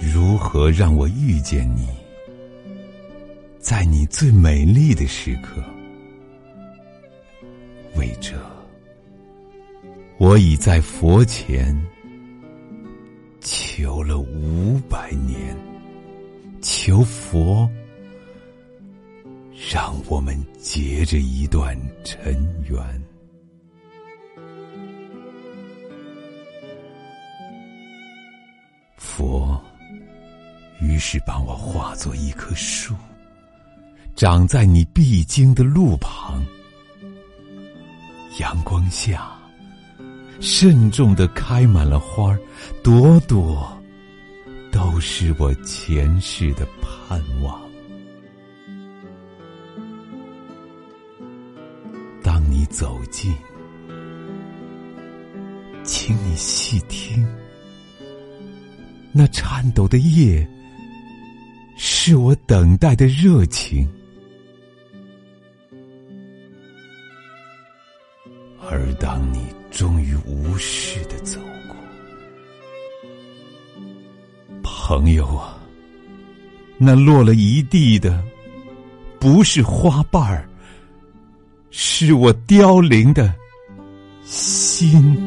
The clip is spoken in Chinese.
如何让我遇见你？在你最美丽的时刻为这我已在佛前求了五百年求佛让我们结着一段尘缘。佛于是把我化作一棵树，长在你必经的路旁，阳光下，慎重的开满了花朵朵都是我前世的盼望。当你走近，请你细听。那颤抖的夜，是我等待的热情；而当你终于无视的走过，朋友啊，那落了一地的，不是花瓣儿，是我凋零的心。